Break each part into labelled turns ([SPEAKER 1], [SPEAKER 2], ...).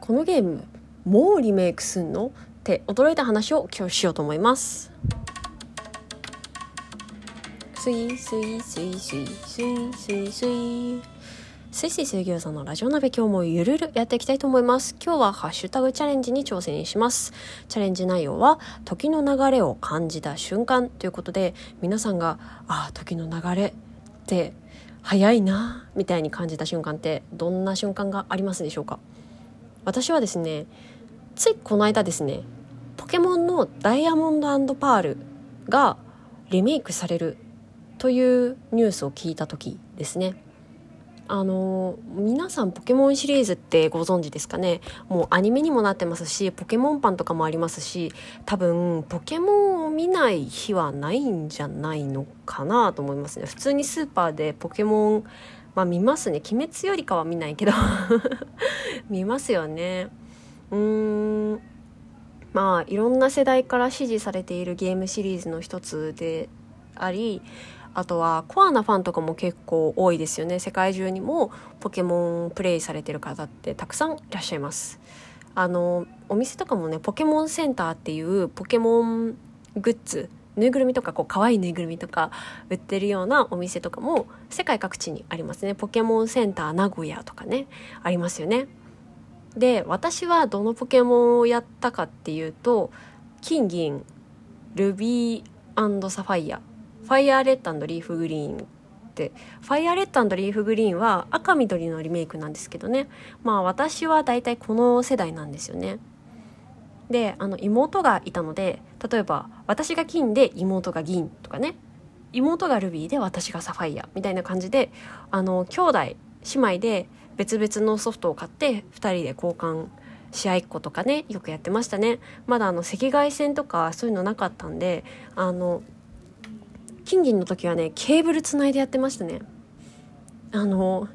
[SPEAKER 1] このゲームもうリメイクすんの？って驚いた話を今日しようと思います。スイスイスイスイスイスイスイスイスイ水餃子のラジオ鍋今日もゆるるやっていきたいと思います今日はハッシュタグチャレンジに挑戦しますチャレンジ内容は時の流れを感じた瞬間ということで皆さんがああ時の流れって早いなみたいに感じた瞬間ってどんな瞬間がありますでしょうか私はですねついこの間ですねポケモンのダイヤモンドパールがリメイクされるというニュースを聞いた時ですね。あの皆さんポケモンシリーズってご存知ですかね？もうアニメにもなってますしポケモンパンとかもありますし多分ポケモンを見ない日はないんじゃないのかなと思いますね。普通にスーパーでポケモンまあ見ますね。鬼滅よりかは見ないけど。見ますよね。うーん。まあいろんな世代から支持されているゲームシリーズの一つでありあとはコアなファンとかも結構多いですよね。世界中にもポケモンプレイされてる方ってたくさんいらっしゃいます。あのお店とかもねポケモンセンターっていうポケモングッズぬいぐるみとかこう可愛いぬいぐるみとか売ってるようなお店とかも世界各地にありますね。ポケモンセンター名古屋とかねありますよね。で私はどのポケモンをやったかっていうと金銀ルビーサファイア。ファイアーレッドリーフグリーンって。ファイアーレッドリーフグリーンは赤緑のリメイクなんですけどね。まあ私は大体この世代なんですよね。であの妹がいたので例えば私が金で妹が銀とかね。妹がルビーで私がサファイアみたいな感じであの兄弟姉妹で別々のソフトを買って2人で交換し合っことかねよくやってましたね。まだあの赤外線とかそういうのなかったんであの金銀の時はねケーブルつないでやってましたね。あの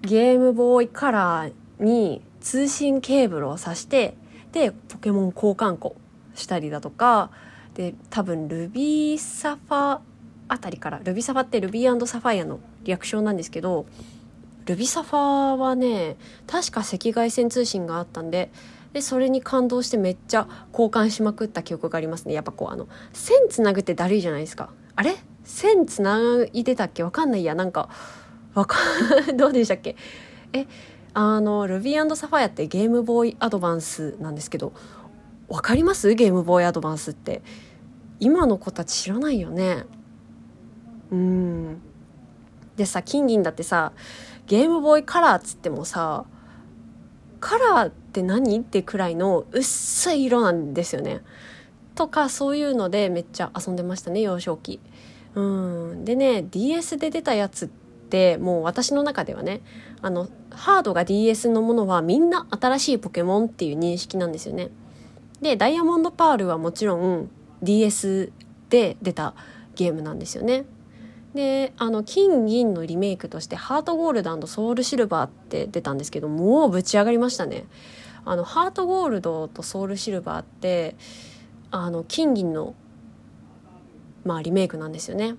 [SPEAKER 1] ゲームボーイカラーに通信ケーブルを挿してでポケモン交換庫したりだとかで多分ルビーサファあたりからルビーサファってルビーサファイアの略称なんですけどルビサファはね確か赤外線通信があったんででそれに感動してめっちゃ交換しまくった記憶がありますね。やっぱこうあの線つなぐってだるいじゃないですか。あれ？線つないでたっけ？わかんないや。なんかわかんどうでしたっけ？えあのルビーサファイアってゲームボーイアドバンスなんですけどわかります？ゲームボーイアドバンスって。今の子たち知らないよね。うん。でさ金銀だってさゲームボーイカラーっつってもさカラーって何ってくらいの薄い色なんですよね。とかそういうのでめっちゃ遊んでましたね幼少期。うん。でね DS で出たやつってもう私の中ではねあのハードが DS のものはみんな新しいポケモンっていう認識なんですよね。でダイヤモンドパールはもちろん DS で出たゲームなんですよね。であの金銀のリメイクとしてハートゴールドソウルシルバーって出たんですけどもうぶち上がりましたね。あのハートゴールドとソウルシルバーってあの金銀のまあリメイクなんですよね。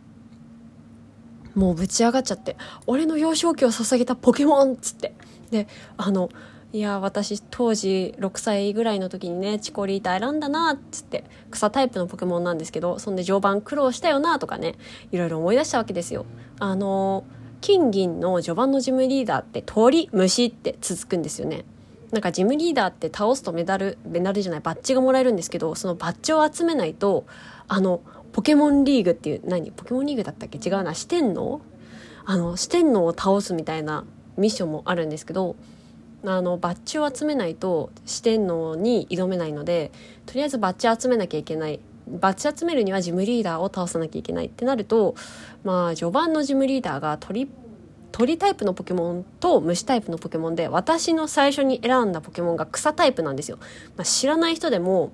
[SPEAKER 1] もうぶち上がっちゃって俺の幼少期を捧げたポケモンっつって。であのいや私当時6歳ぐらいの時にねチコリータ選んだなっつって草タイプのポケモンなんですけどそんで序盤苦労したよなとかねいろいろ思い出したわけですよ。あの金銀の序盤のジムリーダーって鳥虫って続くんですよね。なんかジムリーダーって倒すとメダルメダルじゃないバッジがもらえるんですけどそのバッジを集めないとあのポケモンリーグっていう何？ポケモンリーグだったっけ？違うな。四天王？あの四天王を倒すみたいなミッションもあるんですけどあのバッジを集めないと四天王に挑めないのでとりあえずバッジ集めなきゃいけない。バッジ集めるにはジムリーダーを倒さなきゃいけないってなるとまあ序盤のジムリーダーが鳥鳥タイプのポケモンと虫タイプのポケモンで私の最初に選んだポケモンが草タイプなんですよ、まあ、知らない人でも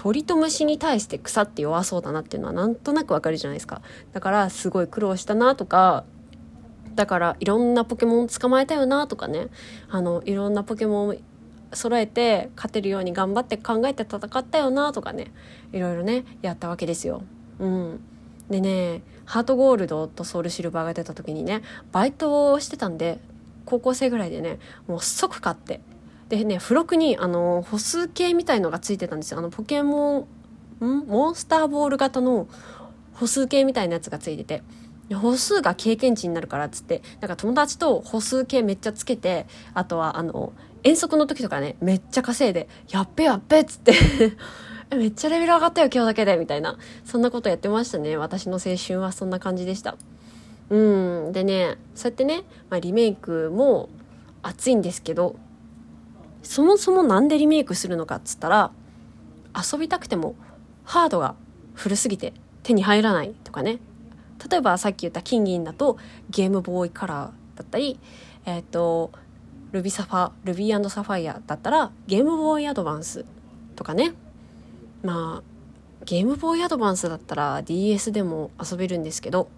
[SPEAKER 1] 鳥と虫に対して草って弱そうだなっていうのはなんとなくわかるじゃないですか。だからすごい苦労したなとかだからいろんなポケモン捕まえたよなとかね。あのいろんなポケモン揃えて勝てるように頑張って考えて戦ったよなとかね。いろいろねやったわけですよ。うん、でねハートゴールドとソウルシルバーが出た時にねバイトをしてたんで高校生ぐらいでねもう即買って。でね付録にあの歩数計みたいのがついてたんですよ。あのポケモンん？モンスターボール型の歩数計みたいなやつがついてて。歩数が経験値になるからっつってなんか友達と歩数計めっちゃつけてあとはあの遠足の時とかねめっちゃ稼いで「やっべやっべ」っつって。めっちゃレベル上がったよ今日だけで。みたいな。そんなことやってましたね。私の青春はそんな感じでした。うん。でねそうやってね、まあ、リメイクも熱いんですけどそもそも何でリメイクするのかっつったら遊びたくてもハードが古すぎて手に入らないとかね。例えばさっき言った金銀だとゲームボーイカラーだったりえっ、ー、とルビサファルビーサファイアだったらゲームボーイアドバンスとかね。まあゲームボーイアドバンスだったら DS でも遊べるんですけど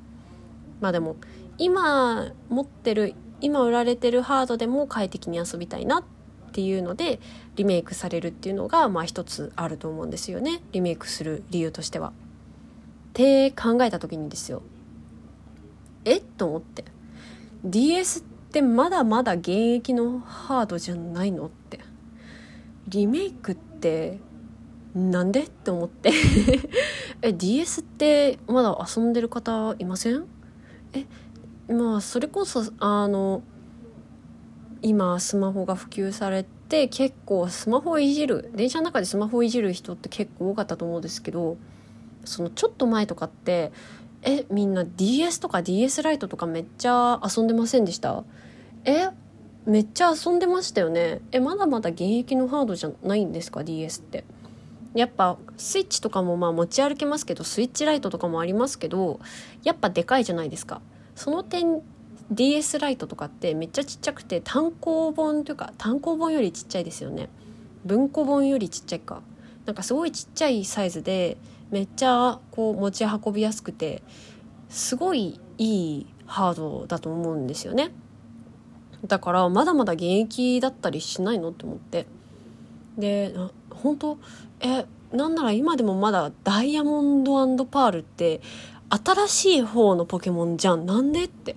[SPEAKER 1] まあでも今持ってる今売られてるハードでも快適に遊びたいなっっていうのでリメイクされるっていうのがまあ一つあると思うんですよね。リメイクする理由としては。って考えた時にですよ。え？っと思って。DS ってまだまだ現役のハードじゃないのって。リメイクってなんで？って思って。え DS ってまだ遊んでる方いません？え？まあそれこそあの今スマホが普及されて結構スマホをいじる電車の中でスマホをいじる人って結構多かったと思うんですけどそのちょっと前とかってえみんな DS とか DS ライトとかめっちゃ遊んでませんでした？えめっちゃ遊んでましたよね？えまだまだ現役のハードじゃないんですか？DS って。やっぱスイッチとかもまあ持ち歩けますけどスイッチライトとかもありますけどやっぱでかいじゃないですか。その点 DS ライトとかってめっちゃちっちゃくて単行本というか単行本よりちっちゃいですよね。文庫本よりちっちゃいか。なんかすごいちっちゃいサイズでめっちゃこう持ち運びやすくてすごいいいハードだと思うんですよね。だからまだまだ現役だったりしないのって思って。で本当？えなんなら今でもまだダイヤモンドパールって新しい方のポケモンじゃん。なんでって。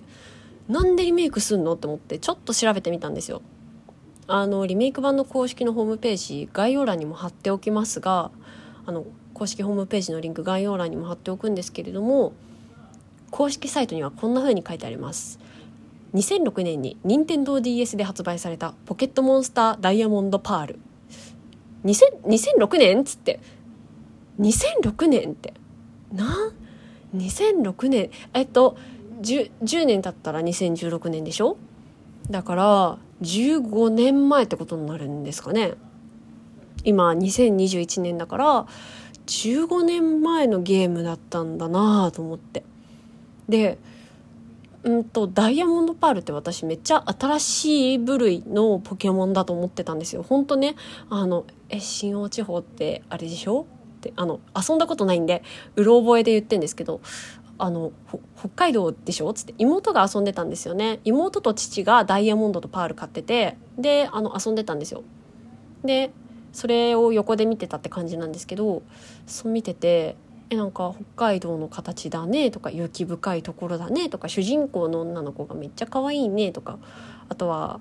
[SPEAKER 1] なんでリメイクすんの？って思ってちょっと調べてみたんですよ。あのリメイク版の公式のホームページ概要欄にも貼っておきますがあの公式ホームページのリンク概要欄にも貼っておくんですけれども公式サイトにはこんな風に書いてあります。2006年に任天堂 d s で発売されたポケットモンスターダイヤモンドパール2006年っつって。2006年ってな2006年えっと 10, 年経ったら2016年でしょ？だから15年前ってことになるんですかね。今2021年だから15年前のゲームだったんだなと思って。でうんとダイヤモンドパールって私めっちゃ新しい部類のポケモンだと思ってたんですよ。本当ねあのえ新大地方ってあれでしょ？ってあの遊んだことないんでうろ覚えで言ってんですけどあの北海道でしょ？つって妹が遊んでたんですよね。妹と父がダイヤモンドとパール買っててであの遊んでたんですよ。でそれを横で見てたって感じなんですけどそう見ててえなんか北海道の形だねとか雪深いところだねとか主人公の女の子がめっちゃ可愛いねとかあとは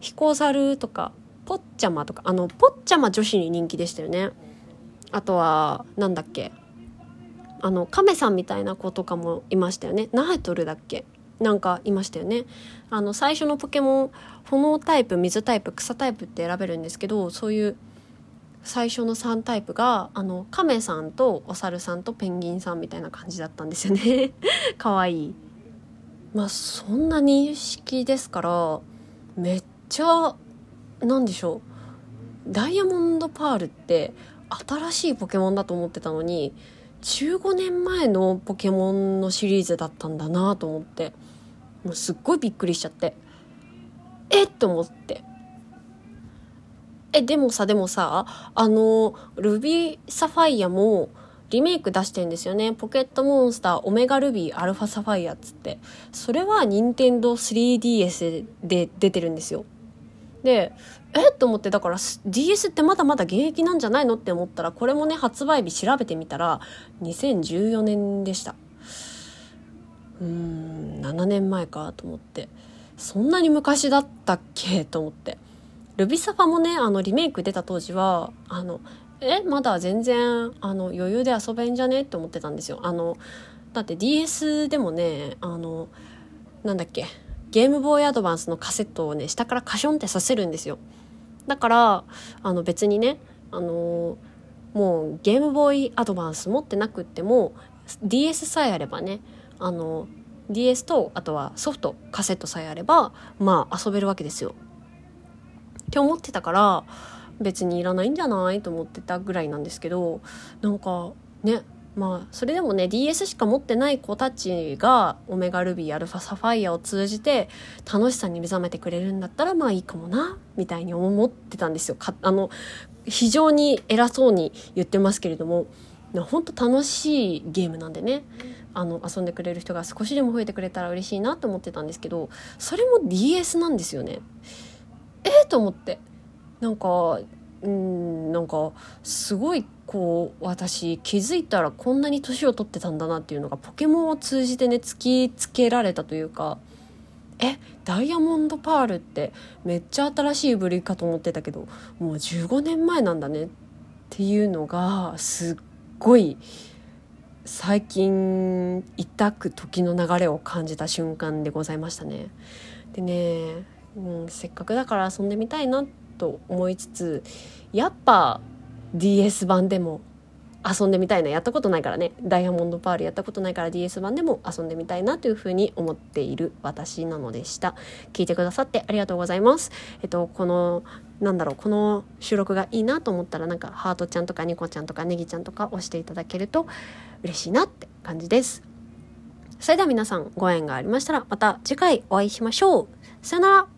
[SPEAKER 1] ヒコザルとかポッチャマとかあのポッチャマ女子に人気でしたよね。あとはなんだっけ？あの亀さんみたいな子とかもいましたよね。ナートルだっけ？なんかいましたよね。あの最初のポケモン炎タイプ水タイプ草タイプって選べるんですけどそういう最初の3タイプがあの亀さんとお猿さんとペンギンさんみたいな感じだったんですよね。かわいい。まあそんな認識ですからめっちゃなんでしょう。ダイヤモンドパールって新しいポケモンだと思ってたのに15年前のポケモンのシリーズだったんだなと思ってもうすっごいびっくりしちゃってえ？っと思ってえ、でもさ、でもさ、あの、ルビーサファイアもリメイク出してんですよね。ポケットモンスターオメガルビーアルファサファイアっつって。それは任天堂 3DS で出てるんですよ。で、えっと思って、だから DS ってまだまだ現役なんじゃないのって思ったら、これもね、発売日調べてみたら、2014年でした。うーん、7年前かと思って。そんなに昔だったっけと思って。ルビサファもねあのリメイク出た当時はあのえまだ全然あの余裕で遊べんじゃねって思ってたんですよあのだって DS でもねあのなんだっけゲームボーイアドバンスのカセットをね下からカションってさせるんですよだからあの別にねあのもうゲームボーイアドバンス持ってなくっても DS さえあればねあの DS とあとはソフトカセットさえあればまあ遊べるわけですよ。って思ってたから別にいらないんじゃない？と思ってたぐらいなんですけどなんかねまあそれでもね DS しか持ってない子たちがオメガルビーアルファサファイアを通じて楽しさに目覚めてくれるんだったらまあいいかもなみたいに思ってたんですよあの非常に偉そうに言ってますけれども本当楽しいゲームなんでねあの遊んでくれる人が少しでも増えてくれたら嬉しいなと思ってたんですけどそれも DS なんですよね。えー、と思ってなんかうんなんかすごいこう私気づいたらこんなに年を取ってたんだなっていうのがポケモンを通じてね突きつけられたというかえダイヤモンドパールってめっちゃ新しい部類かと思ってたけどもう15年前なんだねっていうのがすっごい最近痛く時の流れを感じた瞬間でございましたね。でね、うん、せっかくだから遊んでみたいなと思いつつやっぱ DS 版でも遊んでみたいなやったことないからね。ダイヤモンドパールやったことないから DS 版でも遊んでみたいなというふうに思っている私なのでした。聞いてくださってありがとうございます。えっとこのなんだろうこの収録がいいなと思ったらなんかハートちゃんとかニコちゃんとかネギちゃんとか押していただけると嬉しいなって感じです。それでは皆さんご縁がありましたらまた次回お会いしましょう。さよなら。